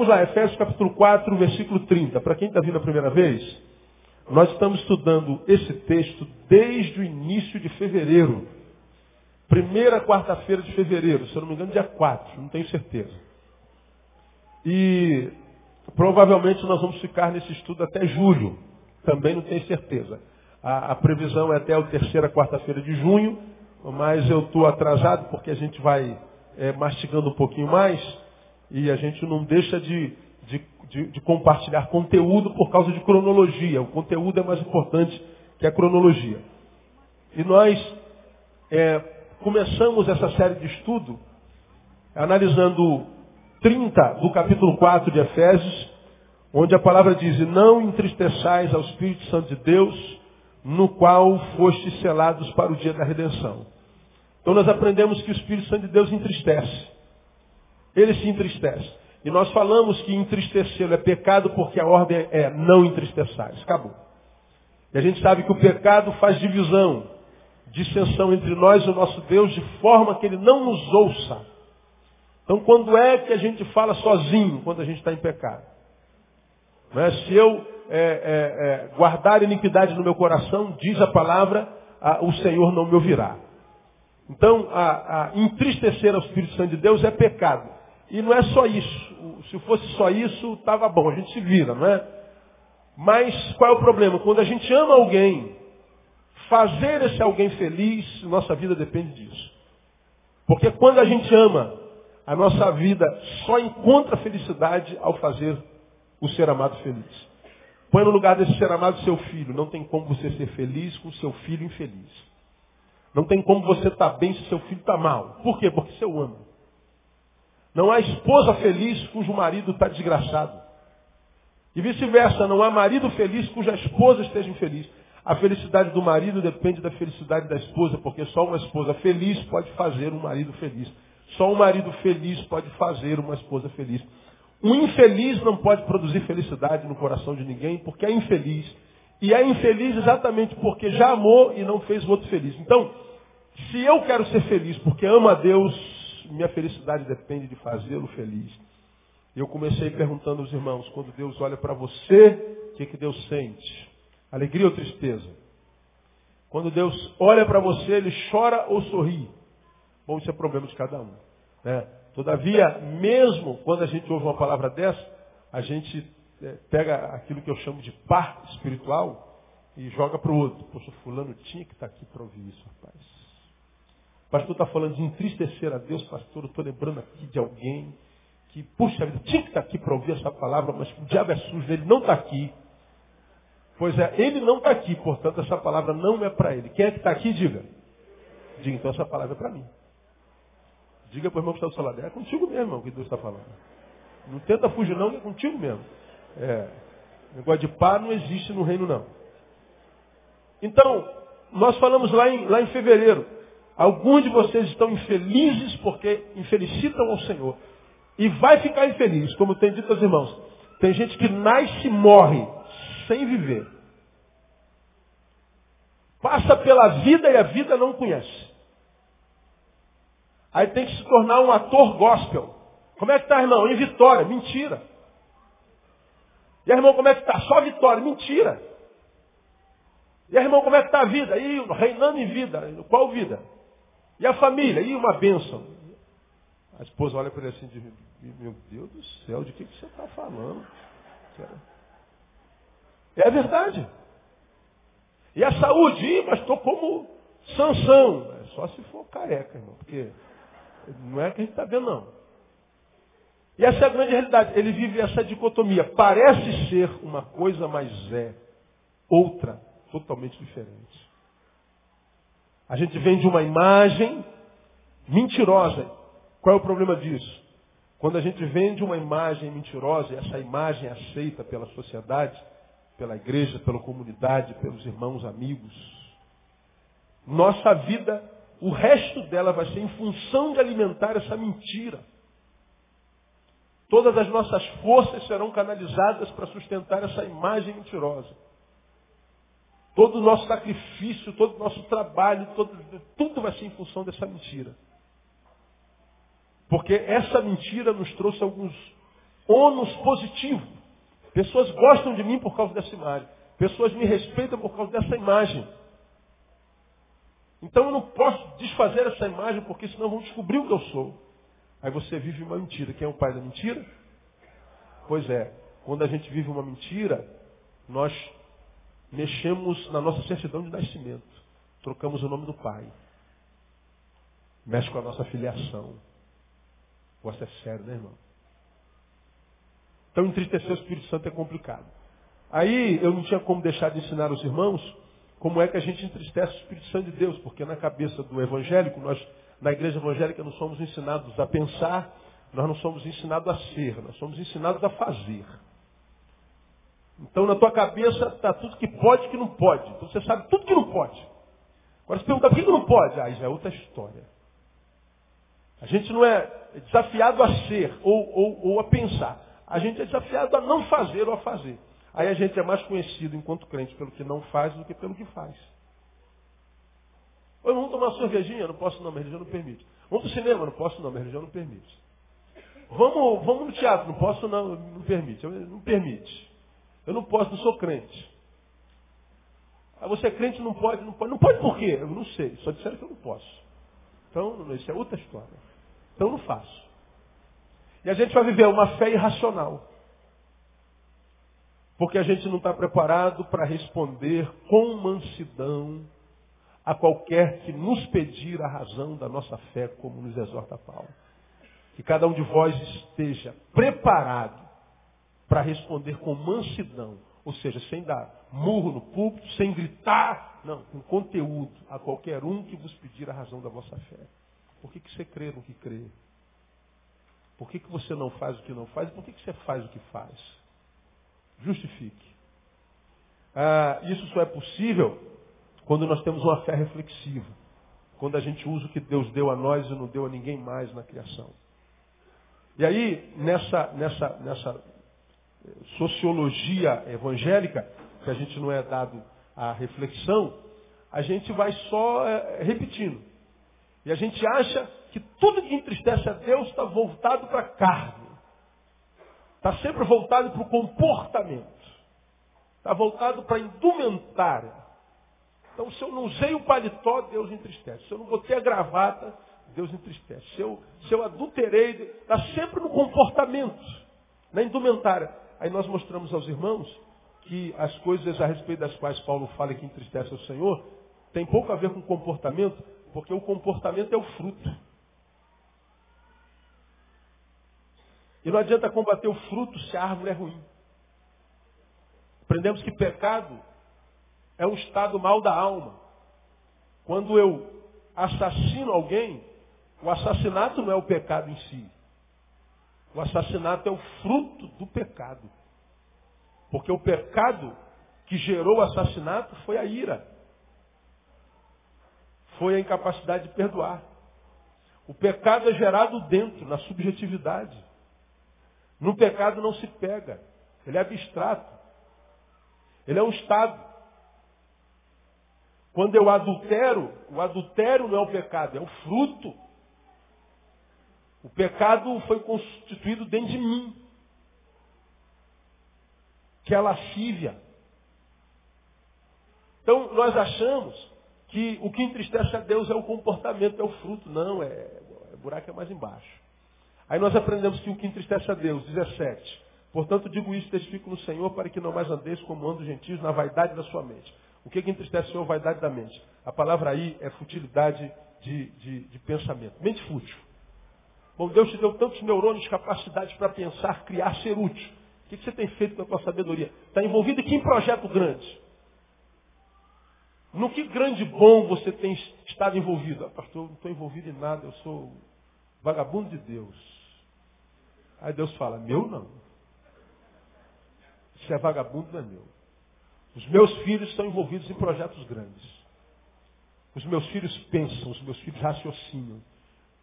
Vamos lá, Efésios capítulo 4, versículo 30. Para quem está vindo a primeira vez, nós estamos estudando esse texto desde o início de fevereiro. Primeira quarta-feira de fevereiro, se eu não me engano, dia 4, não tenho certeza. E provavelmente nós vamos ficar nesse estudo até julho, também não tenho certeza. A, a previsão é até a terceira quarta-feira de junho, mas eu estou atrasado porque a gente vai é, mastigando um pouquinho mais e a gente não deixa de, de, de, de, compartilhar conteúdo por causa de cronologia. O conteúdo é mais importante que a cronologia. E nós é, começamos essa série de estudo analisando 30 do capítulo 4 de Efésios, onde a palavra diz, não entristeçais ao Espírito Santo de Deus, no qual fostes selados para o dia da redenção. Então nós aprendemos que o Espírito Santo de Deus entristece. Ele se entristece. E nós falamos que entristecê-lo é pecado porque a ordem é não entristeçais. Acabou. E a gente sabe que o pecado faz divisão, dissensão entre nós e o nosso Deus, de forma que ele não nos ouça. Então quando é que a gente fala sozinho quando a gente está em pecado? É? Se eu é, é, é, guardar iniquidade no meu coração, diz a palavra, a, o Senhor não me ouvirá. Então, a, a entristecer ao Espírito Santo de Deus é pecado. E não é só isso. Se fosse só isso, estava bom, a gente se vira, não é? Mas qual é o problema? Quando a gente ama alguém, fazer esse alguém feliz, nossa vida depende disso. Porque quando a gente ama, a nossa vida só encontra felicidade ao fazer o ser amado feliz. Põe no lugar desse ser amado seu filho. Não tem como você ser feliz com seu filho infeliz. Não tem como você estar tá bem se seu filho está mal. Por quê? Porque você o ama. Não há esposa feliz cujo marido está desgraçado. E vice-versa, não há marido feliz cuja esposa esteja infeliz. A felicidade do marido depende da felicidade da esposa, porque só uma esposa feliz pode fazer um marido feliz. Só um marido feliz pode fazer uma esposa feliz. Um infeliz não pode produzir felicidade no coração de ninguém, porque é infeliz. E é infeliz exatamente porque já amou e não fez o outro feliz. Então, se eu quero ser feliz porque amo a Deus, minha felicidade depende de fazê-lo feliz. Eu comecei perguntando aos irmãos, quando Deus olha para você, o que, que Deus sente? Alegria ou tristeza? Quando Deus olha para você, ele chora ou sorri? Bom, isso é problema de cada um. Né? Todavia, mesmo quando a gente ouve uma palavra dessa, a gente é, pega aquilo que eu chamo de par espiritual e joga para o outro. Poxa, fulano tinha que estar tá aqui para ouvir isso, rapaz. Pastor está falando de entristecer a Deus, pastor, eu estou lembrando aqui de alguém que, puxa vida, tinha que estar tá aqui para ouvir essa palavra, mas o diabo é sujo, ele não está aqui. Pois é, ele não está aqui, portanto essa palavra não é para ele. Quem é que está aqui, diga. Diga, então essa palavra é para mim. Diga para o irmão que está do seu lado, é contigo mesmo, irmão, que Deus está falando. Não tenta fugir não, é contigo mesmo. É, negócio de par não existe no reino, não. Então, nós falamos lá em, lá em fevereiro. Alguns de vocês estão infelizes porque infelicitam ao Senhor. E vai ficar infeliz, como tem dito aos irmãos. Tem gente que nasce e morre sem viver. Passa pela vida e a vida não conhece. Aí tem que se tornar um ator gospel. Como é que está, irmão? Em vitória. Mentira. E aí, irmão, como é que está? Só vitória. Mentira. E aí, irmão, como é que está a vida? E reinando em vida. Qual vida? E a família? E uma bênção. A esposa olha para ele assim, diz, meu Deus do céu, de que, que você está falando? É verdade. E a saúde? Ih, mas estou como Sansão. É só se for careca, irmão, porque não é que a gente está vendo, não. E essa é a grande realidade. Ele vive essa dicotomia. Parece ser uma coisa, mas é outra, totalmente diferente. A gente vem de uma imagem mentirosa. Qual é o problema disso? Quando a gente vende uma imagem mentirosa, essa imagem é aceita pela sociedade, pela igreja, pela comunidade, pelos irmãos, amigos, nossa vida, o resto dela vai ser em função de alimentar essa mentira. Todas as nossas forças serão canalizadas para sustentar essa imagem mentirosa. Todo o nosso sacrifício, todo o nosso trabalho, todo, tudo vai ser em função dessa mentira. Porque essa mentira nos trouxe alguns ônus positivo. Pessoas gostam de mim por causa dessa imagem. Pessoas me respeitam por causa dessa imagem. Então eu não posso desfazer essa imagem, porque senão vão descobrir o que eu sou. Aí você vive uma mentira. Quem é o pai da mentira? Pois é, quando a gente vive uma mentira, nós mexemos na nossa certidão de nascimento. Trocamos o nome do pai. Mexe com a nossa filiação. Gosta é sério, né, irmão? Então entristecer o Espírito Santo é complicado. Aí eu não tinha como deixar de ensinar os irmãos como é que a gente entristece o Espírito Santo de Deus, porque na cabeça do evangélico, nós, na igreja evangélica, não somos ensinados a pensar, nós não somos ensinados a ser, nós somos ensinados a fazer. Então na tua cabeça está tudo que pode e que não pode. Então você sabe tudo que não pode. Agora se perguntar por que, não pode, aí já é outra história. A gente não é desafiado a ser ou, ou, ou a pensar. A gente é desafiado a não fazer ou a fazer. Aí a gente é mais conhecido enquanto crente pelo que não faz do que pelo que faz. Oi, vamos tomar uma cervejinha? Não posso não, minha religião não permite. Vamos para o cinema? Não posso não, minha religião não permite. Vamos, vamos no teatro? Não posso não, não permite. Não permite. Eu não posso, não sou crente. Ah, você é crente, não pode, não pode. Não pode por quê? Eu não sei. Só disseram que eu não posso. Então, isso é outra história. Então não faço. E a gente vai viver uma fé irracional. Porque a gente não está preparado para responder com mansidão a qualquer que nos pedir a razão da nossa fé, como nos exorta Paulo. Que cada um de vós esteja preparado para responder com mansidão, ou seja, sem dar murro no púlpito, sem gritar, não, com conteúdo a qualquer um que vos pedir a razão da vossa fé. Por que, que você crê no que crê? Por que, que você não faz o que não faz? Por que, que você faz o que faz? Justifique. Ah, isso só é possível quando nós temos uma fé reflexiva. Quando a gente usa o que Deus deu a nós e não deu a ninguém mais na criação. E aí, nessa, nessa, nessa sociologia evangélica, que a gente não é dado à reflexão, a gente vai só é, repetindo. E a gente acha que tudo que entristece a Deus está voltado para a carne. Está sempre voltado para o comportamento. Está voltado para a indumentária. Então, se eu não usei o paletó, Deus entristece. Se eu não botei a gravata, Deus entristece. Se eu, se eu adulterei, está sempre no comportamento, na indumentária. Aí nós mostramos aos irmãos que as coisas a respeito das quais Paulo fala que entristece o Senhor, tem pouco a ver com comportamento, porque o comportamento é o fruto. E não adianta combater o fruto se a árvore é ruim. Aprendemos que pecado é um estado mal da alma. Quando eu assassino alguém, o assassinato não é o pecado em si. O assassinato é o fruto do pecado. Porque o pecado que gerou o assassinato foi a ira. Foi a incapacidade de perdoar. O pecado é gerado dentro, na subjetividade. No pecado não se pega. Ele é abstrato. Ele é um estado. Quando eu adultero, o adultério não é o pecado, é o fruto. O pecado foi constituído dentro de mim. Que é a lascívia. Então, nós achamos que o que entristece a Deus é o comportamento, é o fruto. Não, é, é buraco é mais embaixo. Aí nós aprendemos que o que entristece a Deus, 17. Portanto, digo isso, testifico no Senhor, para que não mais andeis como andam os gentios na vaidade da sua mente. O que, que entristece o Senhor? Vaidade da mente. A palavra aí é futilidade de, de, de pensamento. Mente fútil. Bom, Deus te deu tantos neurônios, capacidades para pensar, criar, ser útil. O que, você tem feito com a tua sabedoria? Está envolvido em que projeto grande? No que grande bom você tem estado envolvido? Ah, pastor, não estou envolvido em nada, eu sou vagabundo de Deus. Aí Deus fala, meu não. Se é vagabundo, não é meu. Os meus filhos estão envolvidos em projetos grandes. Os meus filhos pensam, os meus filhos raciocinam.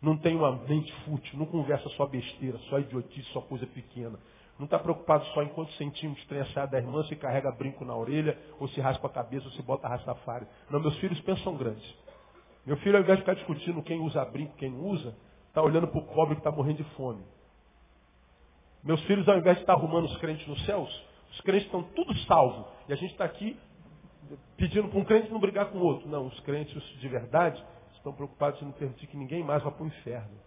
Não tem uma mente fútil, não conversa só besteira, só idiotice, só coisa pequena. Não está preocupado só em quantos centímetros tem a da irmã, se carrega brinco na orelha, ou se raspa a cabeça, ou se bota rastafário. Não, meus filhos pensam grandes. Meu filho, ao invés de ficar discutindo quem usa brinco, quem usa, está olhando para o pobre que está morrendo de fome. Meus filhos, ao invés de estar arrumando os crentes nos céus, os crentes estão tudo salvos. E a gente está aqui pedindo para um crente não brigar com o outro. Não, os crentes de verdade estão preocupados em não permitir que ninguém mais vá para o inferno.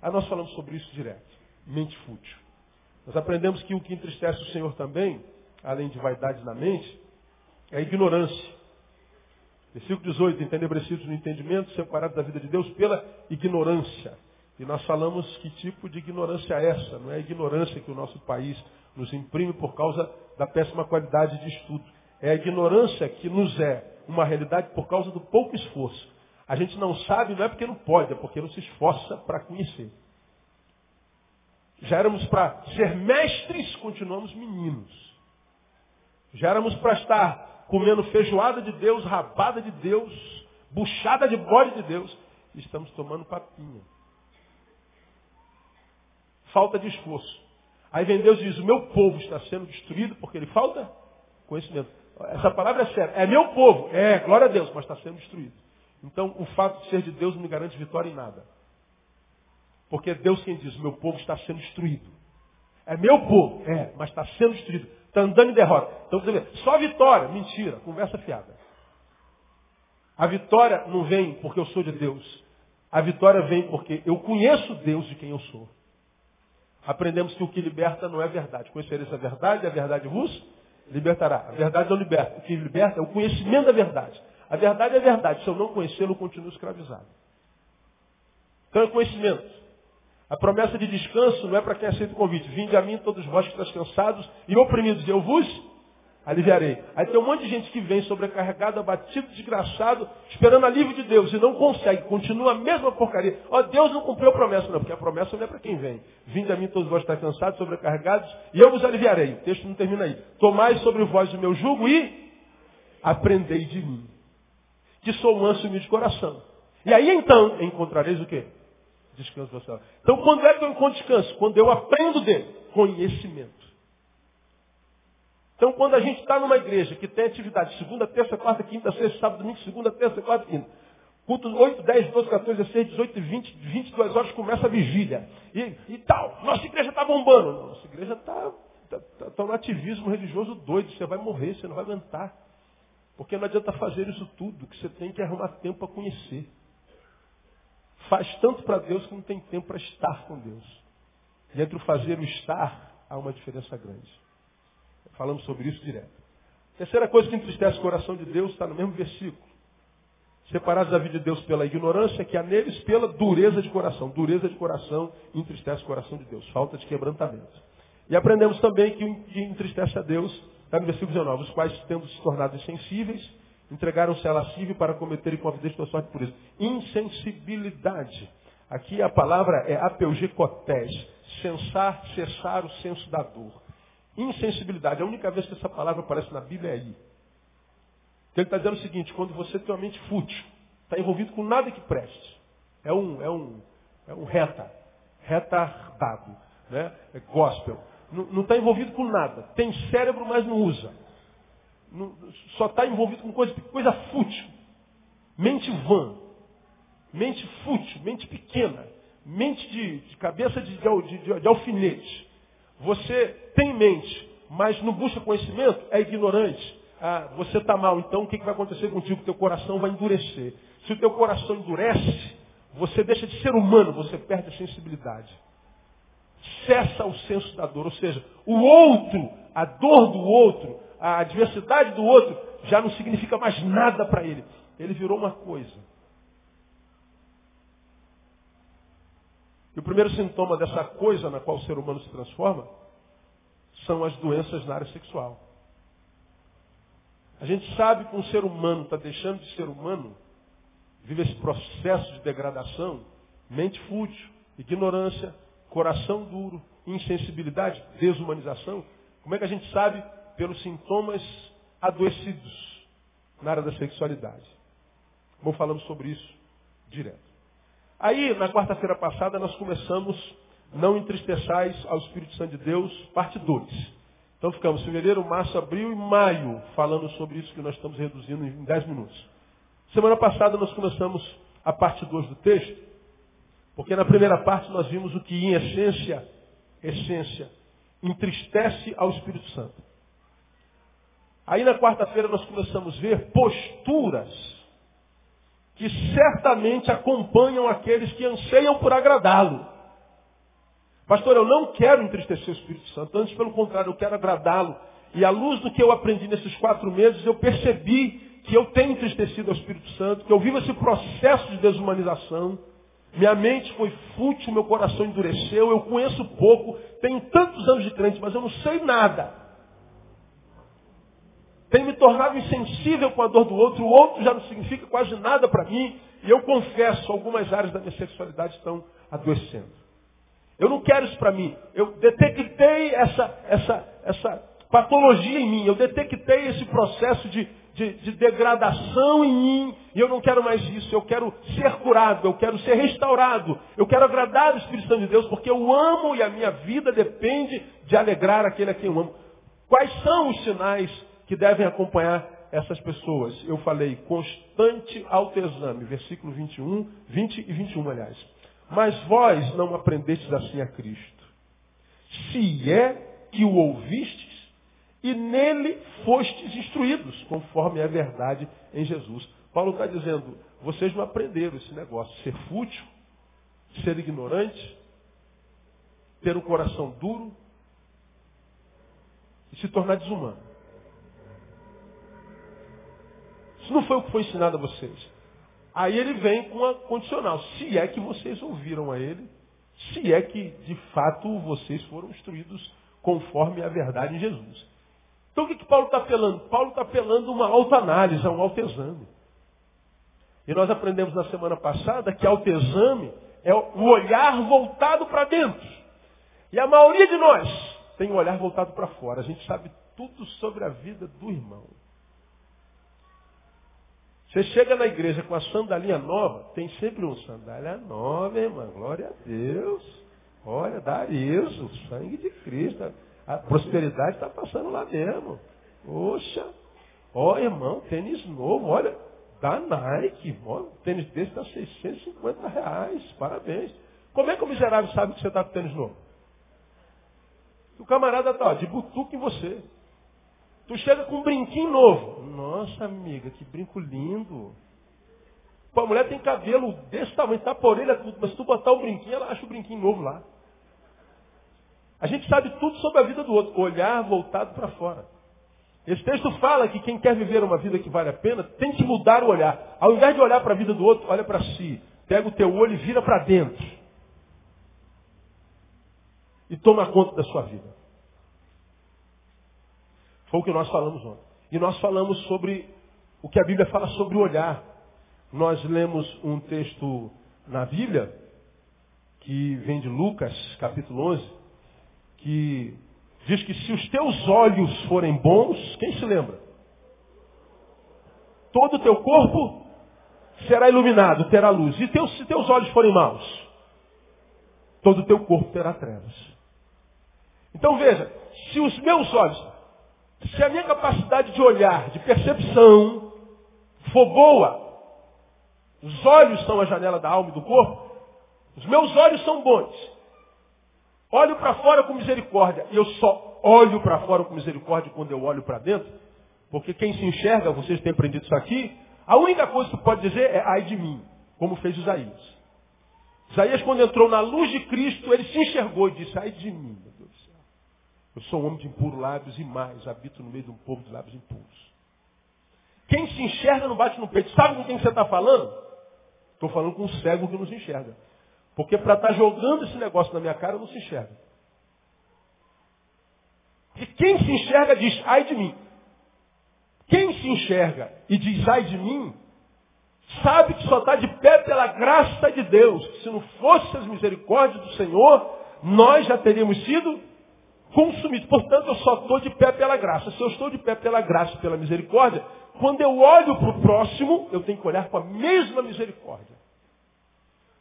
Aí nós falamos sobre isso direto. Mente fútil. Nós aprendemos que o que entristece o Senhor também, além de vaidade na mente, é a ignorância. Versículo 18, entenebrecidos no entendimento, separados da vida de Deus pela ignorância. E nós falamos que tipo de ignorância é essa? Não é a ignorância que o nosso país nos imprime por causa da péssima qualidade de estudo. É a ignorância que nos é uma realidade por causa do pouco esforço. A gente não sabe, não é porque não pode, é porque não se esforça para conhecer. Já éramos para ser mestres, continuamos meninos. Já éramos para estar comendo feijoada de Deus, rabada de Deus, buchada de bode de Deus, e estamos tomando papinha falta de esforço. Aí vem Deus e diz, o meu povo está sendo destruído porque ele falta conhecimento. Essa palavra é séria. É meu povo. É, glória a Deus, mas está sendo destruído. Então, o fato de ser de Deus não me garante vitória em nada. Porque é Deus quem diz, meu povo está sendo destruído. É meu povo. É, mas está sendo destruído. Está andando em derrota. Então, você vê, só vitória. Mentira. Conversa fiada. A vitória não vem porque eu sou de Deus. A vitória vem porque eu conheço Deus de quem eu sou aprendemos que o que liberta não é verdade. Conhecereis a verdade, a verdade vos libertará. A verdade não liberta. O que liberta é o conhecimento da verdade. A verdade é verdade. Se eu não conhecê-lo, eu continuo escravizado. Então é conhecimento. A promessa de descanso não é para quem aceita o convite. Vinde a mim todos vós que estáis cansados e oprimidos, eu vos aliviarei. Aí tem um monte de gente que vem sobrecarregado, abatido, desgraçado, esperando alívio de Deus e não consegue, continua a mesma porcaria. Ó, Deus não cumpriu a promessa, não, porque a promessa não é para quem vem. Vinde a mim todos vós estáis cansados, sobrecarregados, e eu vos aliviarei. O texto não termina aí. Tomai sobre vós o meu jugo e aprendei de mim, que sou manso e humilde de coração. E aí então encontrareis o quê? Descanso vosso. Então quando é que eu encontro descanso? Quando eu aprendo dele. Conhecimento. Então, quando a gente está numa igreja que tem atividade segunda, terça, quarta, quinta, sexta, sábado, domingo, segunda, terça, quarta, quinta, culto 8, 10, 12, 14, 16, 18, 20, 22 horas começa a vigília. E, e tal, nossa igreja está bombando. Nossa igreja está tá, tá, tá no ativismo religioso doido. Você vai morrer, você não vai aguentar. Porque não adianta fazer isso tudo, que você tem que arrumar tempo para conhecer. Faz tanto para Deus que não tem tempo para estar com Deus. E entre o fazer e o estar, há uma diferença grande. Falamos sobre isso direto. Terceira coisa que entristece o coração de Deus está no mesmo versículo. Separados da vida de Deus pela ignorância que há neles, pela dureza de coração. Dureza de coração entristece o coração de Deus. Falta de quebrantamento. E aprendemos também que o que entristece a Deus está no versículo 19. Os quais, tendo se tornado insensíveis, entregaram-se a lascívia para cometerem com a vida de sorte por isso. Insensibilidade. Aqui a palavra é apeugecotés. Sensar, cessar o senso da dor. Insensibilidade. A única vez que essa palavra aparece na Bíblia é aí. Então ele está dizendo o seguinte, quando você tem uma mente fútil, está envolvido com nada que preste. É um, é um, é um reta, retardado, né? é gospel. Não está envolvido com nada. Tem cérebro, mas não usa. Não, só está envolvido com coisa, coisa fútil. Mente vã. Mente fútil, mente pequena. Mente de, de cabeça de, de, de, de alfinete. Você tem mente, mas não busca conhecimento, é ignorante. Ah, você está mal, então o que, que vai acontecer contigo? O teu coração vai endurecer. Se o teu coração endurece, você deixa de ser humano, você perde a sensibilidade. Cessa o senso da dor. Ou seja, o outro, a dor do outro, a adversidade do outro, já não significa mais nada para ele. Ele virou uma coisa. E o primeiro sintoma dessa coisa na qual o ser humano se transforma são as doenças na área sexual. A gente sabe que um ser humano está deixando de ser humano, vive esse processo de degradação, mente fútil, ignorância, coração duro, insensibilidade, desumanização. Como é que a gente sabe? Pelos sintomas adoecidos na área da sexualidade. Como falamos sobre isso direto. Aí, na quarta-feira passada, nós começamos Não Entristeçais ao Espírito Santo de Deus, parte 2. Então ficamos fevereiro, março, abril e maio falando sobre isso que nós estamos reduzindo em 10 minutos. Semana passada nós começamos a parte 2 do texto, Porque na primeira parte nós vimos o que em essência, essência, entristece ao Espírito Santo. Aí na quarta-feira nós começamos a ver posturas que certamente acompanham aqueles que anseiam por agradá-lo. Pastor, eu não quero entristecer o Espírito Santo, antes pelo contrário, eu quero agradá-lo. E à luz do que eu aprendi nesses quatro meses, eu percebi que eu tenho entristecido ao Espírito Santo, que eu vivo esse processo de desumanização. Minha mente foi fútil, meu coração endureceu, eu conheço pouco, tenho tantos anos de crente, mas eu não sei nada. Tenho me tornado insensível com a dor do outro, o outro já não significa quase nada para mim, e eu confesso, algumas áreas da minha sexualidade estão adoecendo. Eu não quero isso para mim. Eu detectei essa, essa, essa patologia em mim. Eu detectei esse processo de, de, de, degradação em mim. E eu não quero mais isso. Eu quero ser curado. Eu quero ser restaurado. Eu quero agradar o Espírito Santo de Deus porque eu amo e a minha vida depende de alegrar aquele a quem eu amo. Quais são os sinais que devem acompanhar essas pessoas? Eu falei constante autoexame. Versículo 21, 20 e 21, aliás. Mas vós não aprendestes assim a Cristo. Se é que o ouvistes e nele fostes instruídos, conforme é a verdade em Jesus. Paulo está dizendo, vocês não aprenderam esse negócio, ser fútil, ser ignorante, ter um coração duro e se tornar desumano. Isso não foi o que foi ensinado a vocês. Aí ele vem com a condicional. Se é que vocês ouviram a ele, se é que de fato vocês foram instruídos conforme a verdade em Jesus. Então o que, que Paulo está apelando? Paulo está apelando uma autoanálise, a um autoexame. E nós aprendemos na semana passada que autoexame é o olhar voltado para dentro. E a maioria de nós tem o olhar voltado para fora. A gente sabe tudo sobre a vida do irmão. Você chega na igreja com a sandalinha nova, tem sempre um sandália nova, irmã. Glória a Deus. Olha, dá isso, o sangue de Cristo. A prosperidade está passando lá mesmo. Poxa, ó irmão, tênis novo, olha, da Nike, ó, tênis desse está 650 reais, parabéns. Como é que o miserável sabe que você está com tênis novo? O camarada está de butuca em você. Tu chega com um brinquinho novo. Nossa, amiga, que brinco lindo. Pô, a mulher tem cabelo desse tamanho, tá por orelha tudo, mas se tu botar o brinquinho, ela acha o brinquinho novo lá. A gente sabe tudo sobre a vida do outro, olhar voltado para fora. Esse texto fala que quem quer viver uma vida que vale a pena tem que mudar o olhar. Ao invés de olhar para a vida do outro, olha para si. Pega o teu olho e vira para dentro. E toma conta da sua vida. Foi o que nós falamos ontem. E nós falamos sobre o que a Bíblia fala sobre o olhar. Nós lemos um texto na Bíblia, que vem de Lucas, capítulo 11, que diz que se os teus olhos forem bons, quem se lembra? Todo o teu corpo será iluminado, terá luz. E teus, se teus olhos forem maus, todo o teu corpo terá trevas. Então veja, se os meus olhos, se a minha capacidade de olhar, de percepção, for boa, os olhos são a janela da alma e do corpo, os meus olhos são bons. Olho para fora com misericórdia. E eu só olho para fora com misericórdia quando eu olho para dentro. Porque quem se enxerga, vocês têm aprendido isso aqui, a única coisa que pode dizer é ai de mim, como fez Isaías. Isaías, quando entrou na luz de Cristo, ele se enxergou e disse, ai de mim. Eu sou um homem de impuro lábios e mais, habito no meio de um povo de lábios impuros. Quem se enxerga não bate no peito. Sabe com quem você está falando? Estou falando com um cego que não se enxerga. Porque para estar tá jogando esse negócio na minha cara, não se enxerga. E quem se enxerga diz, ai de mim. Quem se enxerga e diz, ai de mim, sabe que só está de pé pela graça de Deus. Se não fosse as misericórdias do Senhor, nós já teríamos sido consumido. Portanto, eu só estou de pé pela graça. Se eu estou de pé pela graça e pela misericórdia, quando eu olho para o próximo, eu tenho que olhar com a mesma misericórdia.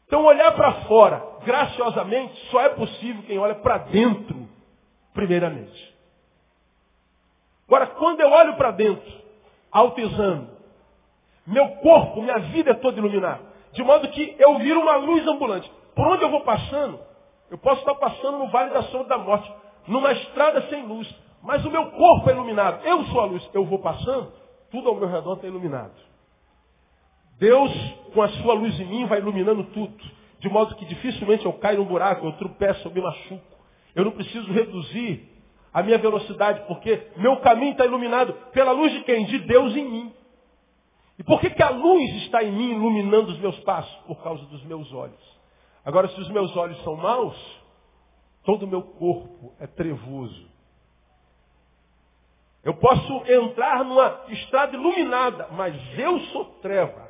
Então, olhar para fora, graciosamente, só é possível quem olha para dentro, primeiramente. Agora, quando eu olho para dentro, autoexame, meu corpo, minha vida é toda iluminada. De modo que eu viro uma luz ambulante. por onde eu vou passando, eu posso estar passando no vale da sombra da morte, numa estrada sem luz, mas o meu corpo é iluminado. Eu sou a luz. Eu vou passando, tudo ao meu redor está iluminado. Deus, com a sua luz em mim, vai iluminando tudo. De modo que dificilmente eu caio num buraco, eu tropeço, eu me machuco. Eu não preciso reduzir a minha velocidade, porque meu caminho está iluminado pela luz de quem? De Deus em mim. E por que, que a luz está em mim iluminando os meus passos? Por causa dos meus olhos. Agora, se os meus olhos são maus, todo o meu corpo é trevoso. Eu posso entrar numa estrada iluminada, mas eu sou treva.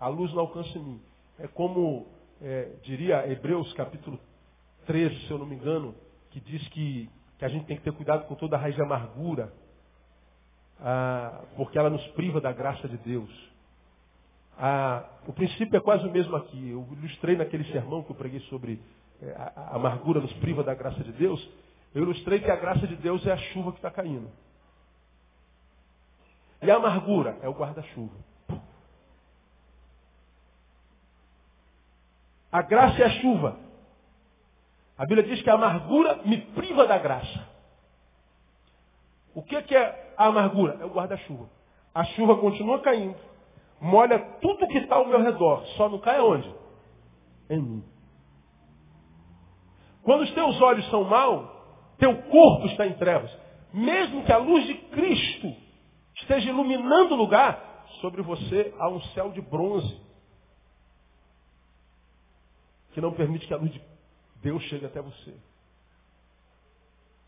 A luz não alcança em mim. É como é, diria Hebreus capítulo 13, se eu não me engano, que diz que, que a gente tem que ter cuidado com toda a raiz de amargura, ah, porque ela nos priva da graça de Deus. Ah, o princípio é quase o mesmo aqui. Eu ilustrei naquele sermão que eu preguei sobre a, a amargura nos priva da graça de Deus. Eu ilustrei que a graça de Deus é a chuva que está caindo. E a amargura é o guarda-chuva. A graça é a chuva. A Bíblia diz que a amargura me priva da graça. O que, é a amargura? É o guarda-chuva. A chuva continua caindo, molha tudo que está ao meu redor, só não cai aonde? Em mim. Quando os teus olhos são maus, teu corpo está em trevas. Mesmo que a luz de Cristo esteja iluminando o lugar, sobre você há um céu de bronze que não permite que a luz de Deus chegue até você.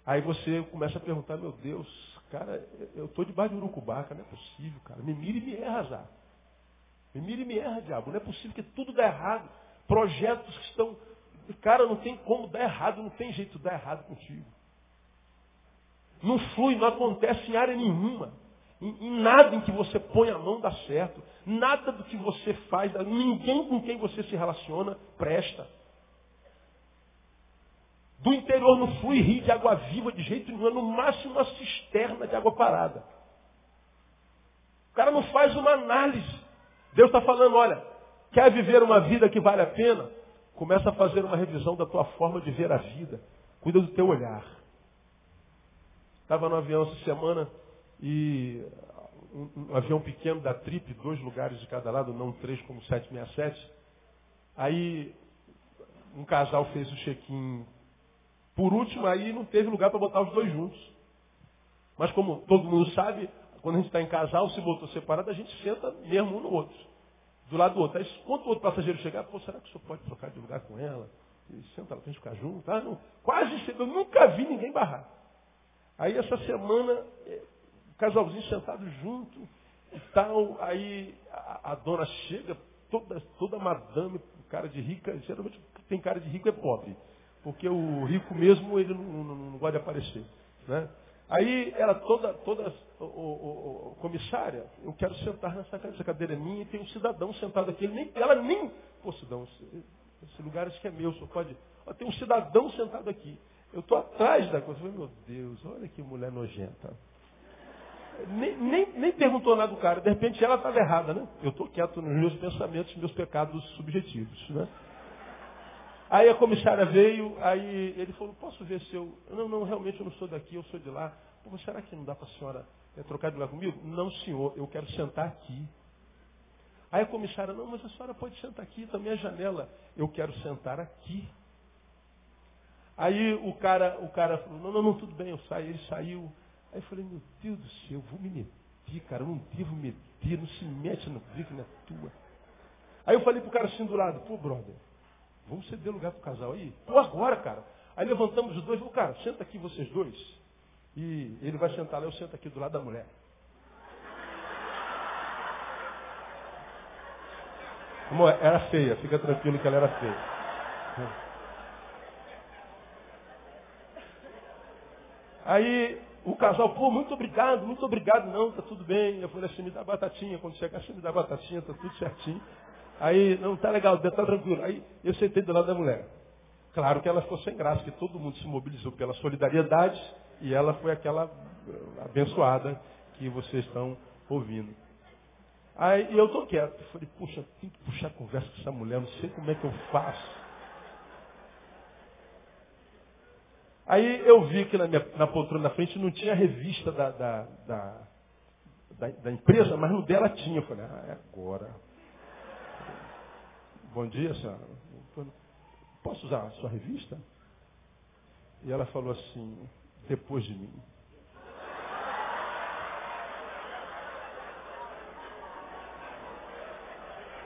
Aí você começa a perguntar, meu Deus, cara, eu estou debaixo de urucubaca, não é possível, cara. Me mira e me erra, Zá. Me mira e me erra, diabo. Não é possível que tudo dê errado. Projetos que estão. Cara, não tem como dar errado, não tem jeito de dar errado contigo. Não flui, não acontece em área nenhuma. Em, em, nada em que você põe a mão dá certo. Nada do que você faz, ninguém com quem você se relaciona presta. Do interior não flui rio de água viva de jeito nenhum, é no máximo uma cisterna de água parada. O cara não faz uma análise. Deus está falando, olha, quer viver uma vida que vale a pena? Começa a fazer uma revisão da tua forma de ver a vida. Cuida do teu olhar. Estava no avião essa semana e um, um, avião pequeno da Trip, dois lugares de cada lado, não três como 767. Aí um casal fez o check-in por último, aí não teve lugar para botar os dois juntos. Mas como todo mundo sabe, quando a gente está em casal, se botou separado, a gente senta mesmo um no outro. Do lado do outro. Aí quando o outro passageiro chegar, pô, será que o senhor pode trocar de lugar com ela? E senta lá a gente ficar junto. Ah, não. Quase eu nunca vi ninguém barrar. Aí essa semana, é, o casalzinho sentado junto e tal, aí a, a dona chega, toda, toda madame, cara de rica, geralmente tem cara de rico é pobre. Porque o rico mesmo, ele não, não, não gosta de aparecer. Né? Aí ela toda, toda o, o, o, comissária, eu quero sentar nessa cadeira, essa cadeira é minha e tem um cidadão sentado aqui. Ele nem, ela nem, pô, cidadão, esse, esse lugar acho que é meu, só pode. Ó, tem um cidadão sentado aqui. Eu estou atrás da coisa. Falei, meu Deus, olha que mulher nojenta. Nem, nem, nem perguntou nada do cara. De repente ela estava errada, né? Eu estou quieto nos meus pensamentos, meus pecados subjetivos. Né? Aí a comissária veio, aí ele falou, posso ver se eu. Não, não, realmente eu não sou daqui, eu sou de lá. Pô, será que não dá para a senhora é, trocar de lugar comigo? Não, senhor, eu quero sentar aqui. Aí a comissária, não, mas a senhora pode sentar aqui, também a janela. Eu quero sentar aqui. Aí o cara, o cara falou, não, não, não, tudo bem, eu saio. Ele saiu. Aí eu falei, meu Deus do céu, eu vou me meter, cara, eu não devo meter, não se mete no briga na tua. Aí eu falei pro cara assim do lado, pô, brother, Vamos ceder lugar para o casal aí? Pô, agora, cara. Aí levantamos os dois, falou, cara, senta aqui vocês dois. E ele vai sentar lá, eu sento aqui do lado da mulher. Amor, era feia, fica tranquilo que ela era feia. Aí o casal, pô, muito obrigado, muito obrigado, não, tá tudo bem. Eu falei assim, me dá batatinha, quando chegar, assim, me dá batatinha, tá tudo certinho. Aí, não, tá legal, tá tranquilo. Aí eu sentei do lado da mulher. Claro que ela ficou sem graça, que todo mundo se mobilizou pela solidariedade e ela foi aquela eh, abençoada que vocês estão ouvindo. Aí eu estou quieto. Falei, puxa, tem que puxar a conversa com essa mulher, não sei como é que eu faço. Aí eu vi que na, minha, na poltrona da frente não tinha revista da, da, da, da, da empresa, mas no dela tinha. Eu falei, ah, é agora. Bom dia, senhora. Posso usar a sua revista? E ela falou assim, depois de mim.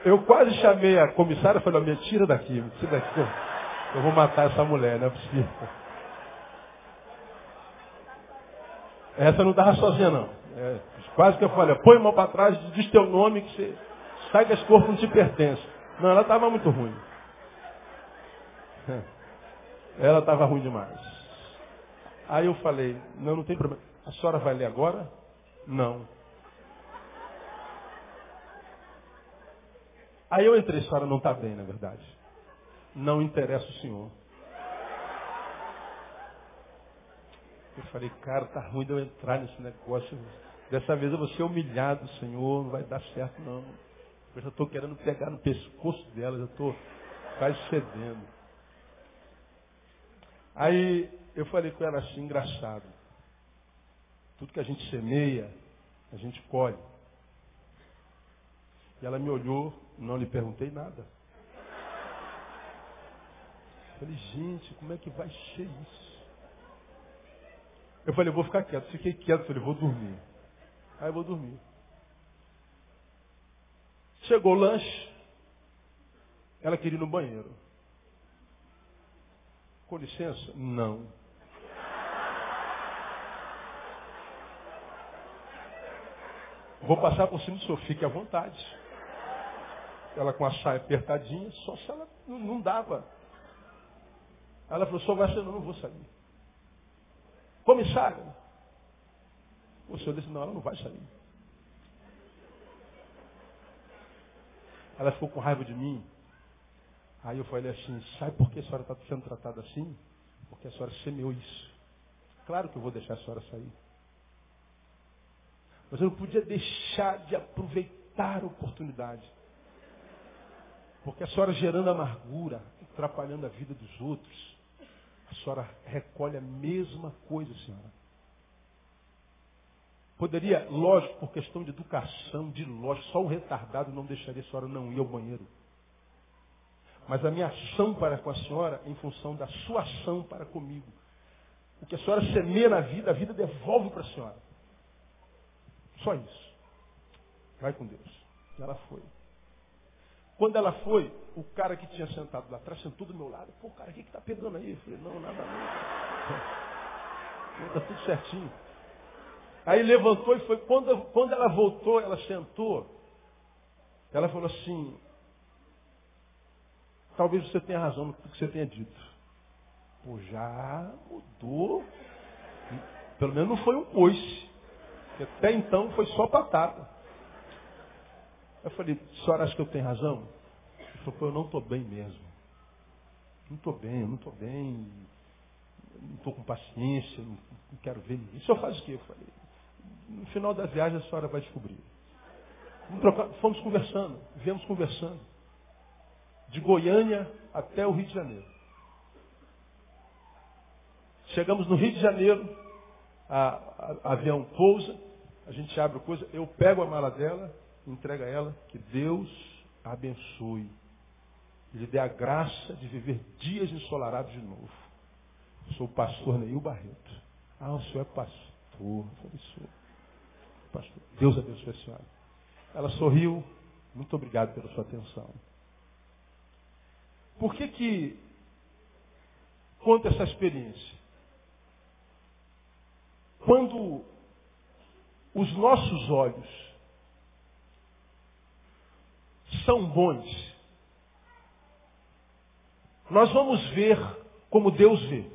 Eu quase chamei a comissária e falei, me tira daqui, tira daqui. Eu vou matar essa mulher, não é possível. Essa não estava sozinha, não. É, quase que eu falei, põe a mão para trás, diz teu nome, que você sai que esse corpo não te pertence. Não, ela estava muito ruim. Ela estava ruim demais. Aí eu falei, não, não tem problema. A senhora vai ler agora? Não. Aí eu entrei, a senhora não está bem, na verdade. Não interessa o senhor. Eu falei, cara, tá ruim de eu entrar nesse negócio. Dessa vez eu vou ser humilhado, Senhor, não vai dar certo não. Eu já estou querendo pegar no pescoço dela, já estou quase cedendo. Aí eu falei com ela assim, engraçado. Tudo que a gente semeia, a gente colhe. E ela me olhou, não lhe perguntei nada. falei, gente, como é que vai ser isso? Eu falei, eu vou ficar quieto. Fiquei quieto, falei, vou dormir. Aí eu vou dormir. Chegou o lanche, ela queria ir no banheiro. Com licença? Não. Vou passar por cima do senhor, fique à vontade. Ela com a saia apertadinha, só se ela não, não dava. Ela falou, só vai ser, não, não vou sair. Comissário. O senhor disse, não, ela não vai sair. Ela ficou com raiva de mim. Aí eu falei assim, sabe por que a senhora está sendo tratada assim? Porque a senhora semeou isso. Claro que eu vou deixar a senhora sair. Mas eu não podia deixar de aproveitar a oportunidade. Porque a senhora gerando amargura, atrapalhando a vida dos outros, a senhora recolhe a mesma coisa, senhora. Poderia, lógico, por questão de educação, de lógico, só um retardado não deixaria a senhora não ir ao banheiro. Mas a minha ação para com a senhora é em função da sua ação para comigo. O que a senhora semeia na vida, a vida devolve para a senhora. Só isso. Vai com Deus. Ela foi. Quando ela foi, o cara que tinha sentado lá atrás sentou do meu lado. Pô, cara, o que está pegando aí? Eu falei, não, nada não. Está tudo certinho. Aí levantou e foi. Quando, quando ela voltou, ela sentou. Ela falou assim, talvez você tenha razão no que você tenha dito. Pô, já mudou. Pelo menos não foi um coice. Até então foi só batata. Eu falei, senhora acha que eu tenho razão? Ele falou, pô, eu não estou bem mesmo. Não estou bem, eu não estou bem. Não estou com paciência, não, não quero ver ninguém. O senhor faz o quê? Eu falei, no final da viagem a senhora vai descobrir. Fomos conversando, viemos conversando. De Goiânia até o Rio de Janeiro. Chegamos no Rio de Janeiro, a, a, avião pousa, a gente abre coisa, eu pego a mala dela, entrega ela, que Deus a abençoe. E lhe dê a graça de viver dias ensolarados de novo. Sou o pastor Neil Barreto. Ah, o senhor é pastor. Eu. Pastor, Deus abençoe a senhora. Ela sorriu. Muito obrigado pela sua atenção. Por que que conta essa experiência? Quando os nossos olhos são bons, nós vamos ver como Deus vê.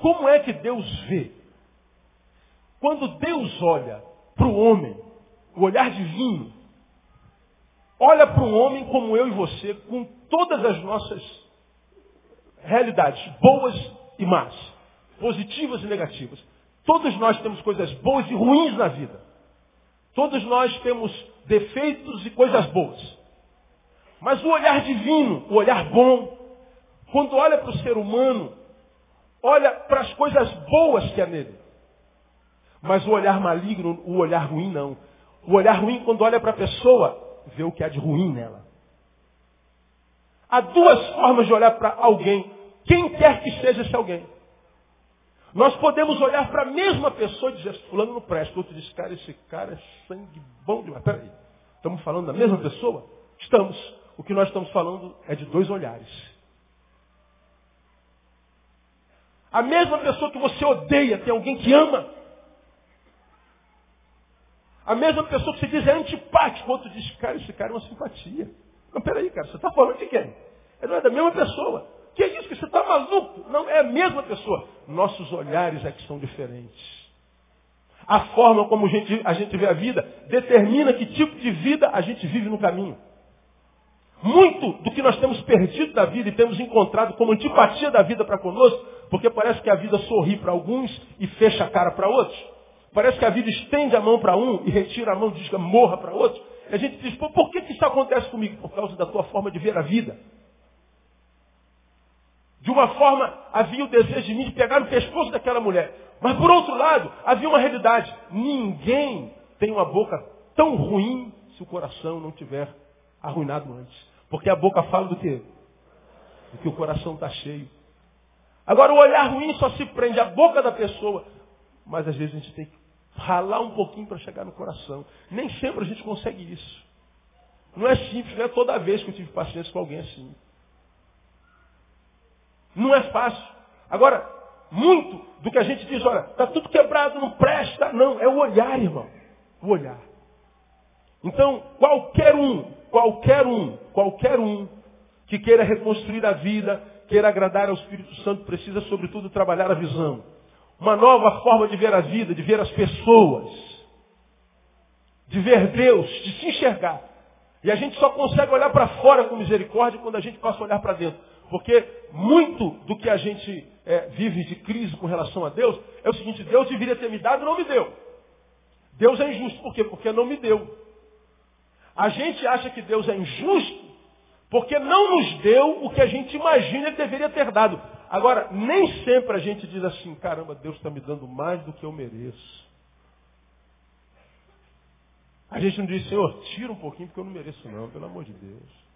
Como é que Deus vê? Quando Deus olha para o homem, o olhar divino, olha para um homem como eu e você, com todas as nossas realidades, boas e más, positivas e negativas. Todos nós temos coisas boas e ruins na vida. Todos nós temos defeitos e coisas boas. Mas o olhar divino, o olhar bom, quando olha para o ser humano, olha para as coisas boas que há nele. Mas o olhar maligno, o olhar ruim não. O olhar ruim, quando olha para a pessoa, vê o que há de ruim nela. Há duas formas de olhar para alguém, quem quer que seja esse alguém. Nós podemos olhar para a mesma pessoa e dizer, fulano não presta. Outro diz, cara, esse cara é sangue bom demais. Peraí, estamos falando da mesma pessoa? Estamos. O que nós estamos falando é de dois olhares. A mesma pessoa que você odeia tem alguém que ama. A mesma pessoa que você diz é antipático, outro diz, cara, esse cara é uma simpatia. Não, peraí, cara, você está falando de quem? Não é da mesma pessoa. Que é isso que você está maluco? Não, é a mesma pessoa. Nossos olhares é que são diferentes. A forma como a gente, a gente vê a vida determina que tipo de vida a gente vive no caminho. Muito do que nós temos perdido da vida e temos encontrado como antipatia da vida para conosco, porque parece que a vida sorri para alguns e fecha a cara para outros. Parece que a vida estende a mão para um e retira a mão e diz que morra para outro. E a gente diz, Pô, por que, que isso acontece comigo? Por causa da tua forma de ver a vida. De uma forma, havia o desejo de mim de pegar no pescoço daquela mulher. Mas por outro lado, havia uma realidade. Ninguém tem uma boca tão ruim se o coração não tiver arruinado antes. Porque a boca fala do quê? Do que o coração está cheio. Agora o olhar ruim só se prende à boca da pessoa. Mas às vezes a gente tem que ralar um pouquinho para chegar no coração. Nem sempre a gente consegue isso. Não é simples, não é toda vez que eu tive paciência com alguém assim. Não é fácil. Agora, muito do que a gente diz, olha, está tudo quebrado, não presta. Não, é o olhar, irmão. O olhar. Então, qualquer um, qualquer um, qualquer um que queira reconstruir a vida, queira agradar ao Espírito Santo, precisa, sobretudo, trabalhar a visão. Uma nova forma de ver a vida, de ver as pessoas, de ver Deus, de se enxergar. E a gente só consegue olhar para fora com misericórdia quando a gente passa a olhar para dentro. Porque muito do que a gente é, vive de crise com relação a Deus é o seguinte, Deus deveria ter me dado e não me deu. Deus é injusto. Por quê? Porque não me deu. A gente acha que Deus é injusto porque não nos deu o que a gente imagina ele deveria ter dado. Agora, nem sempre a gente diz assim, caramba, Deus está me dando mais do que eu mereço. A gente não diz, Senhor, tira um pouquinho porque eu não mereço não, pelo amor de Deus.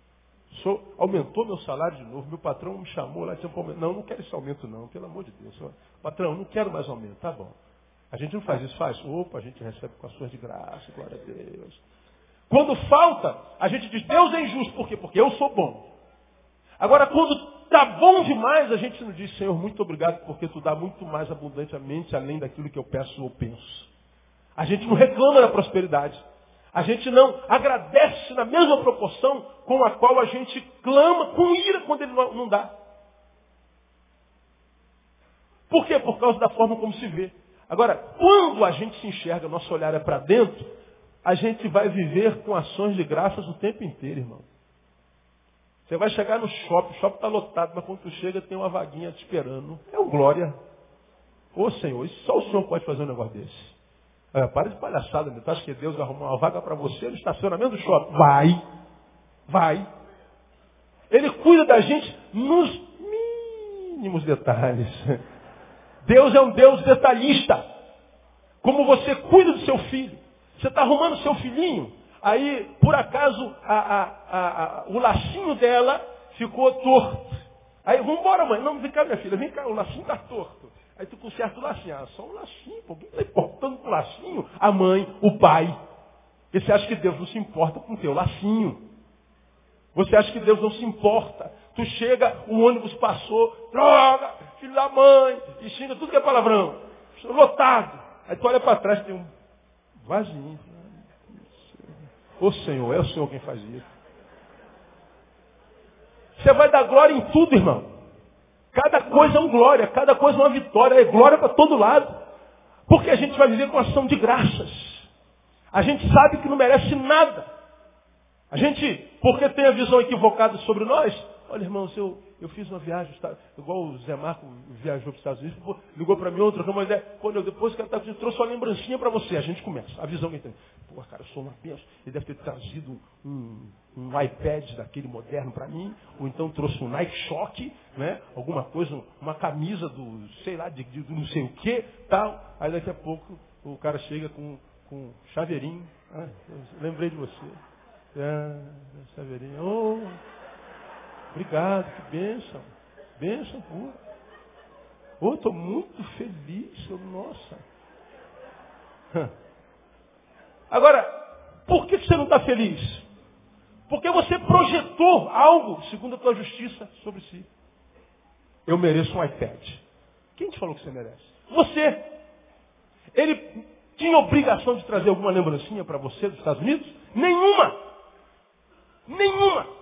Sou, aumentou meu salário de novo, meu patrão me chamou lá, disse, não, não quero esse aumento não, pelo amor de Deus. Patrão, não quero mais aumento, tá bom. A gente não faz isso, faz. Opa, a gente recebe com as suas de graça, glória a Deus. Quando falta, a gente diz, Deus é injusto. Por quê? Porque eu sou bom. Agora, quando está bom demais, a gente não diz, Senhor, muito obrigado, porque tu dá muito mais abundantemente além daquilo que eu peço ou penso. A gente não reclama da prosperidade. A gente não agradece na mesma proporção com a qual a gente clama com ira quando ele não dá. Por quê? Por causa da forma como se vê. Agora, quando a gente se enxerga, nosso olhar é para dentro, a gente vai viver com ações de graças o tempo inteiro, irmão. Você vai chegar no shopping, o shopping está lotado, mas quando tu chega tem uma vaguinha te esperando. É um glória. Ô Senhor, só o Senhor pode fazer um negócio desse. É, para de palhaçada, tu acha que Deus vai arrumar uma vaga para você no estacionamento do shopping? Vai. Vai. Ele cuida da gente nos mínimos detalhes. Deus é um Deus detalhista. Como você cuida do seu filho. Você está arrumando seu filhinho, aí, por acaso, a, a, a, o lacinho dela ficou torto. Aí, vamos embora, mãe. Não, vem cá, minha filha, vem cá, o lacinho está torto. Aí tu conserta o lacinho. Ah, só um lacinho, pô. Quem está importando com o lacinho? A mãe, o pai. E você acha que Deus não se importa com o teu lacinho. Você acha que Deus não se importa. Tu chega, o ônibus passou, droga, filho da mãe, e xinga tudo que é palavrão. Lotado. Aí tu olha para trás, tem um vazio. Ô Senhor, é o Senhor quem faz isso. Você vai dar glória em tudo, irmão. Cada coisa é uma glória, cada coisa é uma vitória, é glória para todo lado. Porque a gente vai viver com ação de graças. A gente sabe que não merece nada. A gente, porque tem a visão equivocada sobre nós, olha irmãos, eu, eu fiz uma viagem, igual o Zé Marco viajou para os Estados Unidos, ligou para mim outra, uma ideia, quando eu depois que ele trouxe uma lembrancinha para você, a gente começa, a visão que tem. pô, cara, eu sou uma benção. Ele deve ter trazido um, um iPad daquele moderno para mim, ou então trouxe um Nike Shock, né? Alguma coisa, uma camisa do, sei lá, de, de não sei o que, tal. Aí daqui a pouco o cara chega com, com chaveirinho. Ah, lembrei de você. Ah, chaveirinho. Oh, obrigado, que bênção. Bênção pura. Oh, estou muito feliz, nossa. Agora, por que você não está feliz? Porque você projetou algo, segundo a tua justiça, sobre si. Eu mereço um iPad. Quem te falou que você merece? Você. Ele tinha obrigação de trazer alguma lembrancinha para você dos Estados Unidos? Nenhuma. Nenhuma.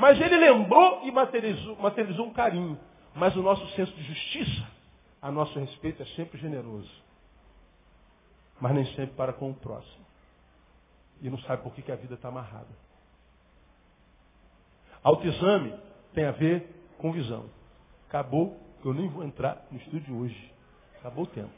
Mas ele lembrou e materializou, materializou um carinho. Mas o nosso senso de justiça, a nosso respeito, é sempre generoso. Mas nem sempre para com o próximo. E não sabe por que, que a vida está amarrada. Autoexame tem a ver com visão. Acabou, eu nem vou entrar no estúdio hoje. Acabou o tempo.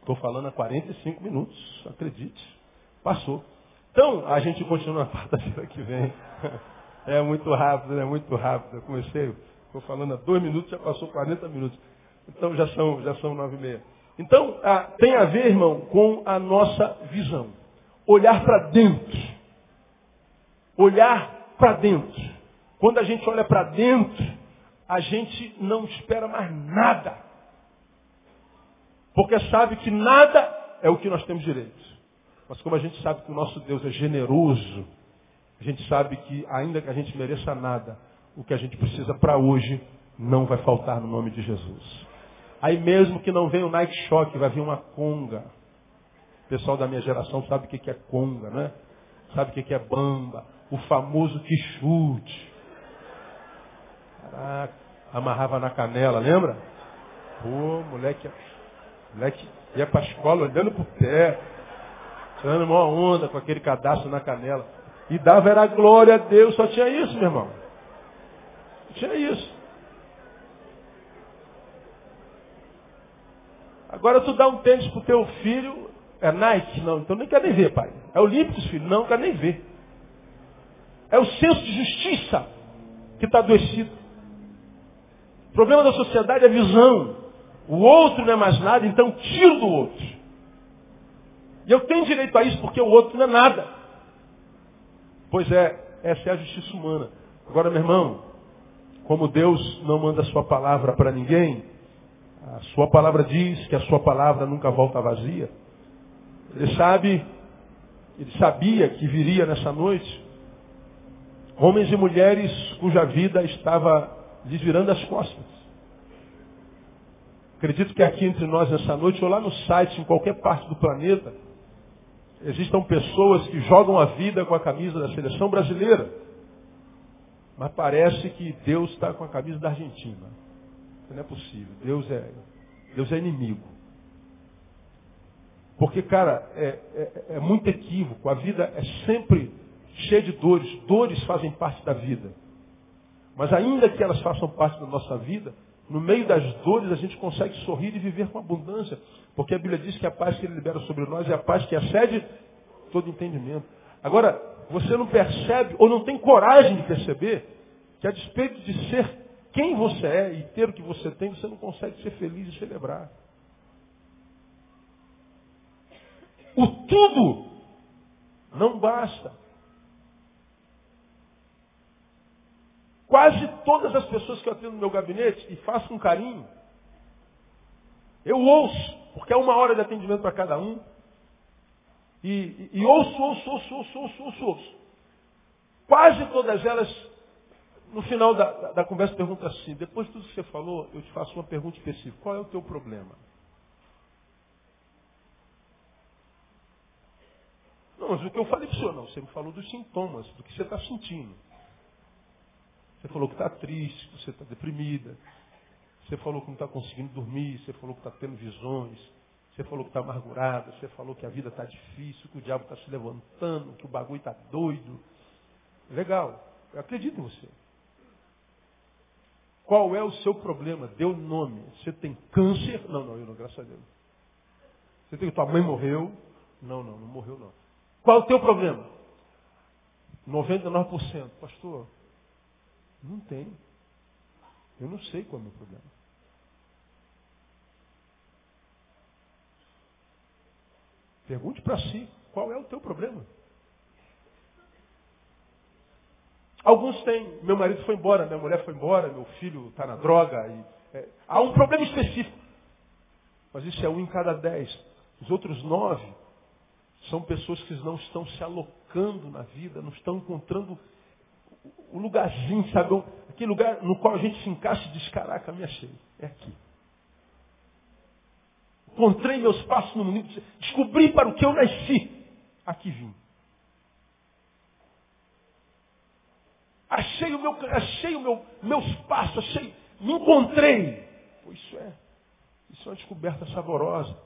Estou falando há 45 minutos, acredite. Passou. Então, a gente continua na quarta-feira que vem. É muito rápido, é muito rápido. Eu comecei, estou falando há dois minutos, já passou 40 minutos. Então já são, já são nove e meia. Então, ah, tem a ver, irmão, com a nossa visão. Olhar para dentro. Olhar para dentro. Quando a gente olha para dentro, a gente não espera mais nada. Porque sabe que nada é o que nós temos direito. Mas como a gente sabe que o nosso Deus é generoso, a gente sabe que, ainda que a gente mereça nada, o que a gente precisa para hoje não vai faltar no nome de Jesus. Aí mesmo que não venha o Nike Shock, vai vir uma conga. O pessoal da minha geração sabe o que é conga, né? Sabe o que é bamba. O famoso que chute. Caraca, amarrava na canela, lembra? Pô, moleque, moleque ia para a escola olhando pro pé, tirando uma onda com aquele cadastro na canela. E dava era glória a Deus, só tinha isso, meu irmão. Tinha isso. Agora tu dá um tênis pro teu filho, é Nike? Não, então nem quer nem ver, pai. É Olímpicos, filho? Não, quer nem ver. É o senso de justiça que está adoecido. O problema da sociedade é a visão. O outro não é mais nada, então tiro do outro. E eu tenho direito a isso porque o outro não é nada. Pois é, essa é a justiça humana. Agora, meu irmão, como Deus não manda a sua palavra para ninguém, a sua palavra diz que a sua palavra nunca volta vazia. Ele sabe, ele sabia que viria nessa noite homens e mulheres cuja vida estava lhes virando as costas. Acredito que aqui entre nós nessa noite, ou lá no site, em qualquer parte do planeta, Existam pessoas que jogam a vida com a camisa da seleção brasileira. Mas parece que Deus está com a camisa da Argentina. Não é possível. Deus é, Deus é inimigo. Porque, cara, é, é, é muito equívoco. A vida é sempre cheia de dores. Dores fazem parte da vida. Mas ainda que elas façam parte da nossa vida, no meio das dores a gente consegue sorrir e viver com abundância. Porque a Bíblia diz que a paz que ele libera sobre nós é a paz que excede todo entendimento. Agora, você não percebe ou não tem coragem de perceber que a despeito de ser quem você é e ter o que você tem, você não consegue ser feliz e celebrar. O tudo não basta. Quase todas as pessoas que eu atendo no meu gabinete e faço com carinho, eu ouço, porque é uma hora de atendimento para cada um, e, e, e ouço, ouço, ouço, ouço, ouço, ouço, ouço. Quase todas elas, no final da, da, da conversa, perguntam assim, depois de tudo que você falou, eu te faço uma pergunta específica. Qual é o teu problema? Não, mas o que eu falei para o senhor, não. Você me falou dos sintomas, do que você está sentindo. Você falou que está triste, que você está deprimida. Você falou que não está conseguindo dormir. Você falou que está tendo visões. Você falou que está amargurado. Você falou que a vida está difícil, que o diabo está se levantando, que o bagulho está doido. Legal. Eu acredito em você. Qual é o seu problema? O um nome. Você tem câncer? Não, não, eu não, graças a Deus. Você tem que tua mãe morreu. Não, não, não morreu não. Qual é o teu problema? 99%. Pastor, não tem. Eu não sei qual é o meu problema. Pergunte para si, qual é o teu problema? Alguns têm, meu marido foi embora, minha mulher foi embora, meu filho está na droga. E, é, há um problema específico. Mas isso é um em cada dez. Os outros nove são pessoas que não estão se alocando na vida, não estão encontrando o lugarzinho, sabe? Aquele lugar no qual a gente se encaixa e diz, caraca, me achei. É aqui. Encontrei meus passos no mundo, descobri para o que eu nasci. Aqui vim. Achei o meu, achei o meu, meus passos, achei, me encontrei. Pô, isso é, isso é uma descoberta saborosa.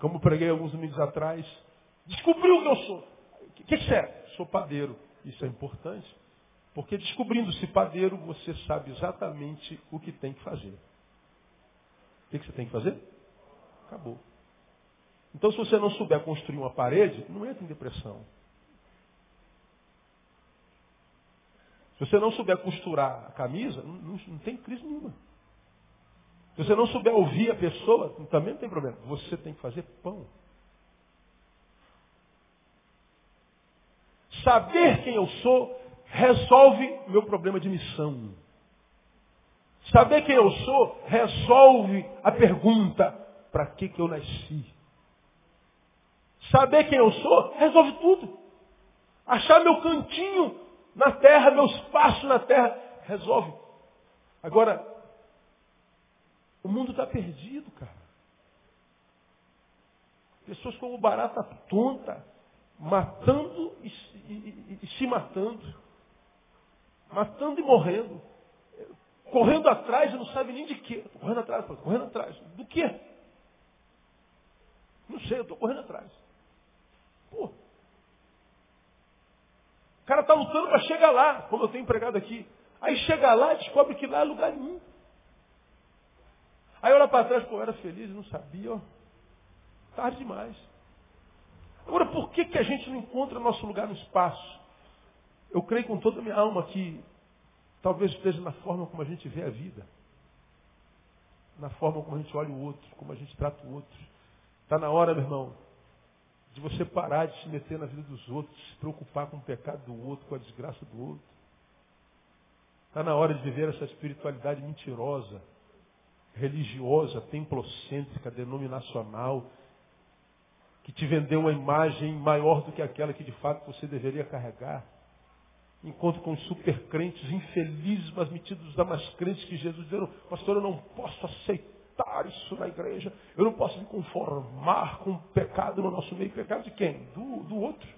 Como preguei alguns domingos atrás, descobriu o que eu sou. O que, que você é? Sou padeiro. Isso é importante. Porque descobrindo-se padeiro, você sabe exatamente o que tem que fazer. O que, você tem que fazer? Acabou. Então, se você não souber construir uma parede, não entra em depressão. Se você não souber costurar a camisa, não, não, não tem crise nenhuma. Se você não souber ouvir a pessoa, também não tem problema. Você tem que fazer pão. Saber quem eu sou resolve meu problema de missão. Saber quem eu sou resolve a pergunta: para que, que eu nasci? Saber quem eu sou resolve tudo. Achar meu cantinho na terra, meus passos na terra, resolve. Agora, o mundo está perdido, cara. Pessoas como barata tonta, matando e, e, e, se matando. Matando e morrendo. Correndo atrás não sabe nem de quê. Correndo atrás, correndo atrás. Do quê? Não sei, eu estou correndo atrás. Pô, o cara está lutando para chegar lá, como eu tenho empregado aqui. Aí chega lá e descobre que lá é lugar nenhum. Aí olha para trás, pô, eu era feliz não sabia, ó. Tarde demais. Agora, por que, que a gente não encontra nosso lugar no espaço? Eu creio com toda a minha alma que talvez esteja na forma como a gente vê a vida. Na forma como a gente olha o outro, como a gente trata o outro. Está na hora, meu irmão, de você parar de se meter na vida dos outros, se preocupar com o pecado do outro, com a desgraça do outro. Está na hora de viver essa espiritualidade mentirosa, religiosa, templocêntrica, denominacional, que te vendeu uma imagem maior do que aquela que de fato você deveria carregar. Encontro com supercrentes infelizes, mas metidos da mais crentes que Jesus disseram, pastor, eu não posso aceitar aceitar isso na igreja. Eu não posso me conformar com o pecado no nosso meio. Pecado de quem? Do, do outro.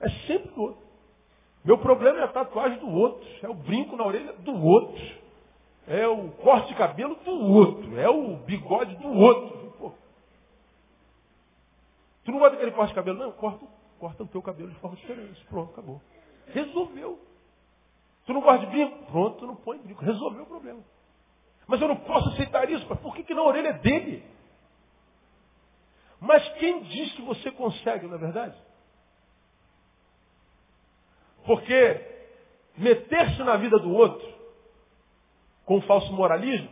É sempre do outro. Meu problema é a tatuagem do outro. É o brinco na orelha do outro. É o corte de cabelo do outro. É o bigode do outro. Tu não gosta daquele corte de cabelo? Não, corta, corta o teu cabelo de forma diferente. Pronto, acabou. Resolveu. Tu não gosta de brinco? Pronto, tu não põe brinco. Resolveu o problema. Mas eu não posso aceitar isso. Mas por que, que na orelha é dele? Mas quem diz que você consegue, não é verdade? Porque meter-se na vida do outro com falso moralismo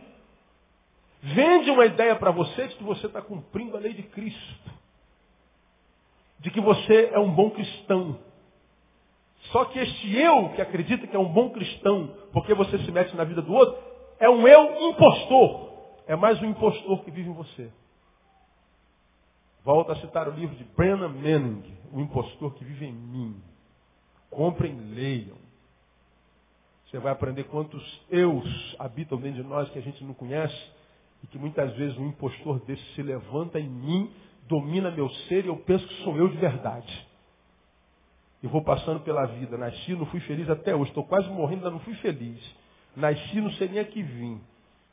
vende uma ideia para você de que você está cumprindo a lei de Cristo. De que você é um bom cristão. Só que este eu que acredita que é um bom cristão, porque você se mete na vida do outro, é um eu impostor. É mais um impostor que vive em você. Volto a citar o livro de Brennan Manning, O Impostor que Vive em Mim. Comprem, leiam. Você vai aprender quantos eus habitam dentro de nós que a gente não conhece e que muitas vezes um impostor desse se levanta em mim, domina meu ser e eu penso que sou eu de verdade. E vou passando pela vida. Nasci, não fui feliz até hoje. Estou quase morrendo, ainda não fui feliz. Nasci, não sei nem a que vim.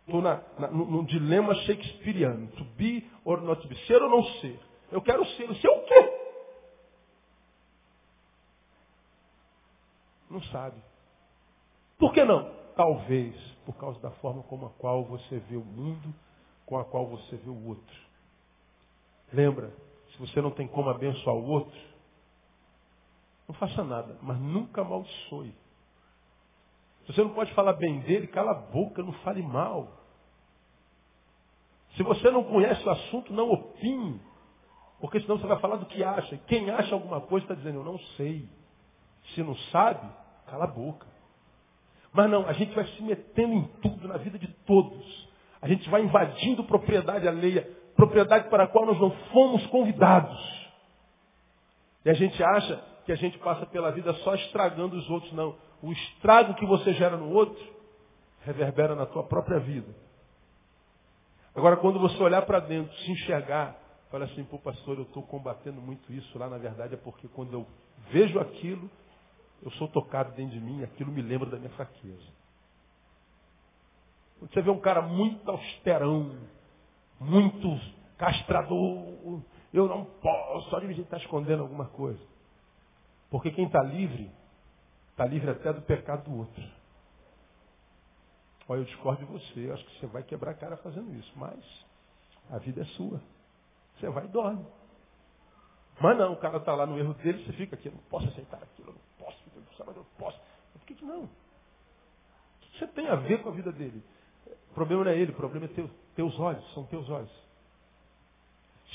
Estou na, na, num dilema shakespeariano. To be or not to be. Ser ou não ser? Eu quero ser. Ser o quê? Não sabe. Por que não? Talvez por causa da forma como a qual você vê o mundo, com a qual você vê o outro. Lembra, se você não tem como abençoar o outro, não faça nada, mas nunca amaldiçoe. Se você não pode falar bem dele, cala a boca, não fale mal. Se você não conhece o assunto, não opine. Porque senão você vai falar do que acha. Quem acha alguma coisa está dizendo, eu não sei. Se não sabe, cala a boca. Mas não, a gente vai se metendo em tudo na vida de todos. A gente vai invadindo propriedade alheia, propriedade para a qual nós não fomos convidados. E a gente acha que a gente passa pela vida só estragando os outros, não. O estrago que você gera no outro reverbera na tua própria vida. Agora, quando você olhar para dentro, se enxergar, fala assim, pô pastor, eu estou combatendo muito isso lá, na verdade é porque quando eu vejo aquilo, eu sou tocado dentro de mim, aquilo me lembra da minha fraqueza. Quando você vê um cara muito austerão, muito castrador, eu não posso, só de gente está escondendo alguma coisa. Porque quem está livre, está livre até do pecado do outro. Olha, eu discordo de você, eu acho que você vai quebrar a cara fazendo isso, mas a vida é sua. Você vai e dorme. Mas não, o cara está lá no erro dele, você fica aqui, eu não posso aceitar aquilo, eu não posso, mas eu posso. Por que, que não? O que você tem a ver com a vida dele? O problema não é ele, o problema é teu, teus olhos, são teus olhos.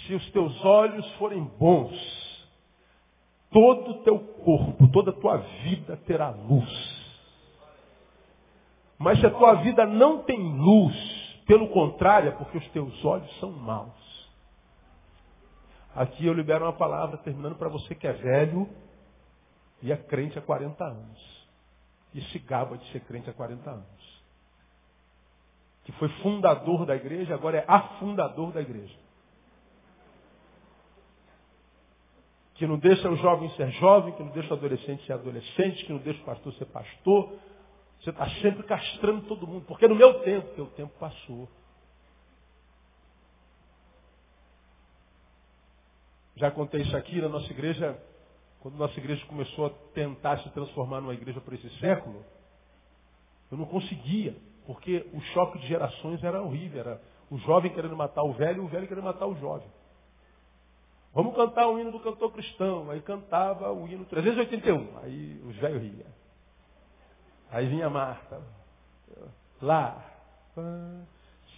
Se os teus olhos forem bons, todo o teu corpo, toda a tua vida terá luz. Mas se a tua vida não tem luz, pelo contrário, é porque os teus olhos são maus. Aqui eu libero uma palavra terminando para você que é velho e é crente há 40 anos. E se gaba de ser crente há 40 anos. Que foi fundador da igreja, agora é afundador da igreja. Que não deixa o jovem ser jovem, que não deixa o adolescente ser adolescente, que não deixa o pastor ser pastor. Você está sempre castrando todo mundo. Porque no meu tempo, teu tempo passou. Já contei isso aqui na nossa igreja, quando nossa igreja começou a tentar se transformar numa igreja para esse século, eu não conseguia, porque o choque de gerações era horrível. Era o jovem querendo matar o velho e o velho querendo matar o jovem. Vamos cantar o hino do cantor cristão. Aí cantava o hino 381. Aí os velhos riam. Aí vinha Marta. Lá.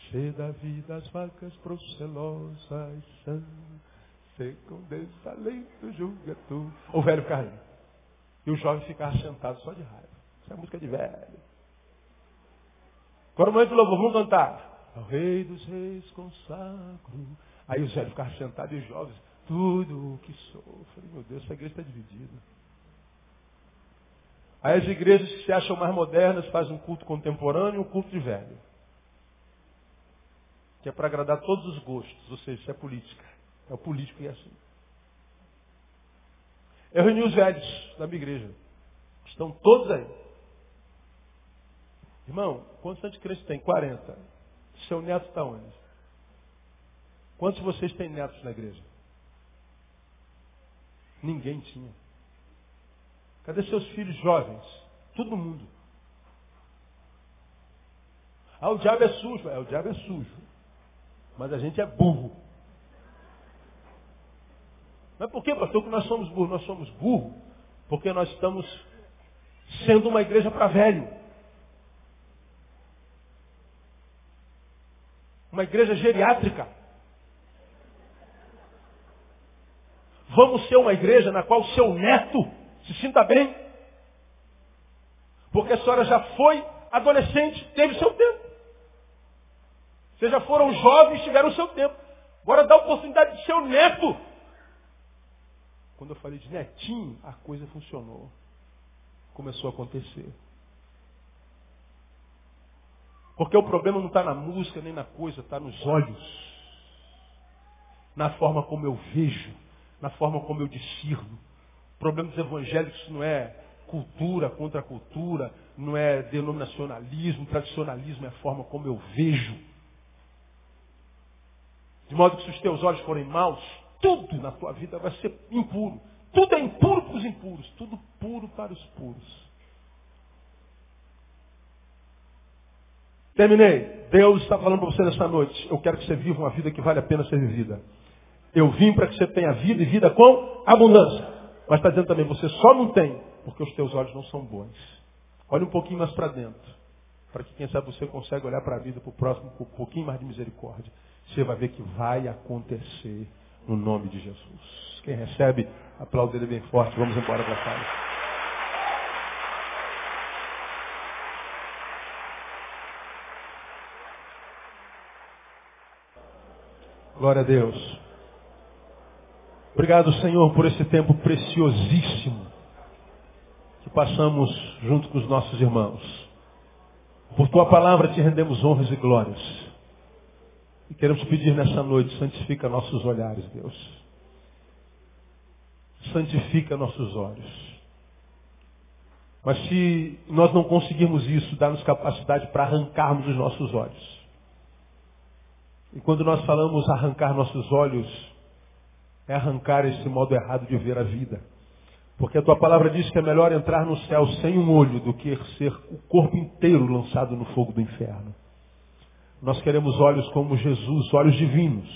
Cheia da vida as vacas procelosas são Sei com desalento julga tu. O velho ficava E o jovem ficava sentado só de raiva. Isso é música de velho. Agora o momento do louvor, vamos cantar. Ao rei dos reis consagro. Aí os velhos ficavam sentados e os jovens, tudo o que sofre. Meu Deus, essa igreja está dividida. Aí as igrejas que se acham mais modernas fazem um culto contemporâneo e um culto de velho. Que é para agradar todos os gostos, ou seja, isso é política. É o político e é assim. Eu reuni os velhos da minha igreja. Estão todos aí. Irmão, quantos crente tem? 40. Seu neto está onde? Quantos de vocês têm netos na igreja? Ninguém tinha. Cadê seus filhos jovens? Todo mundo. Ah, o diabo é sujo. É, o diabo é sujo. Mas a gente é burro. Mas por que, pastor, que nós somos burros? Nós somos burros porque nós estamos sendo uma igreja para velho. Uma igreja geriátrica. Vamos ser uma igreja na qual o seu neto se sinta bem. Porque a senhora já foi adolescente, teve seu tempo. Vocês já foram jovens, tiveram seu tempo. Agora dá a oportunidade de seu neto quando eu falei de netinho, a coisa funcionou. Começou a acontecer. Porque o problema não está na música nem na coisa, está nos olhos. Na forma como eu vejo, na forma como eu discerno. O problema dos evangélicos não é cultura contra cultura, não é denominacionalismo, tradicionalismo, é a forma como eu vejo. De modo que se os teus olhos forem maus, tudo na tua vida vai ser impuro. Tudo é impuro para os impuros, tudo puro para os puros. Terminei. Deus está falando para você nessa noite. Eu quero que você viva uma vida que vale a pena ser vivida. Eu vim para que você tenha vida e vida com abundância. Mas está dizendo também, você só não tem porque os teus olhos não são bons. Olhe um pouquinho mais para dentro. Para que, quem sabe, você consiga olhar para a vida, para o próximo, com um pouquinho mais de misericórdia. Você vai ver que vai acontecer no nome de Jesus. Quem recebe, aplaude ele bem forte. Vamos embora para casa. Glória a Deus. Obrigado, Senhor, por esse tempo preciosíssimo que passamos junto com os nossos irmãos. Por tua palavra te rendemos honras e glórias. E queremos pedir nessa noite, santifica nossos olhares, Deus. Santifica nossos olhos. Mas se nós não conseguirmos isso, dá-nos capacidade para arrancarmos os nossos olhos. E quando nós falamos arrancar nossos olhos, é arrancar esse modo errado de ver a vida. Porque a tua palavra diz que é melhor entrar no céu sem um olho do que ser o corpo inteiro lançado no fogo do inferno. Nós queremos olhos como Jesus, olhos divinos,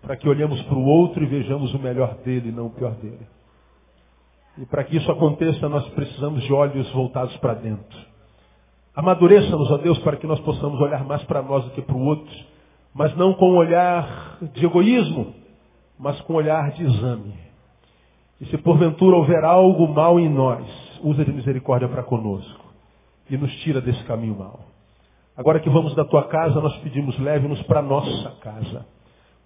para que olhemos para o outro e vejamos o melhor dele e não o pior dele. E para que isso aconteça, nós precisamos de olhos voltados para dentro. Amadureça-nos, ó Deus, para que nós possamos olhar mais para nós do que para o outro mas não com um olhar de egoísmo, mas com um olhar de exame. E se porventura houver algo mal em nós, usa de misericórdia para conosco e nos tira desse caminho mal. Agora que vamos da tua casa, nós pedimos, leve-nos para nossa casa,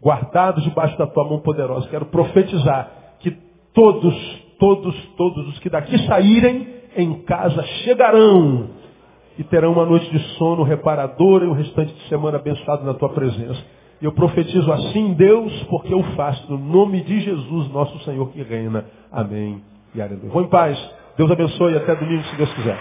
guardados debaixo da tua mão poderosa. Quero profetizar que todos, todos, todos os que daqui saírem em casa chegarão e terão uma noite de sono reparadora e o restante de semana abençoado na tua presença. E eu profetizo assim, Deus, porque eu faço no nome de Jesus, nosso Senhor que reina. Amém e aleluia. Vou em paz. Deus abençoe e até domingo, se Deus quiser.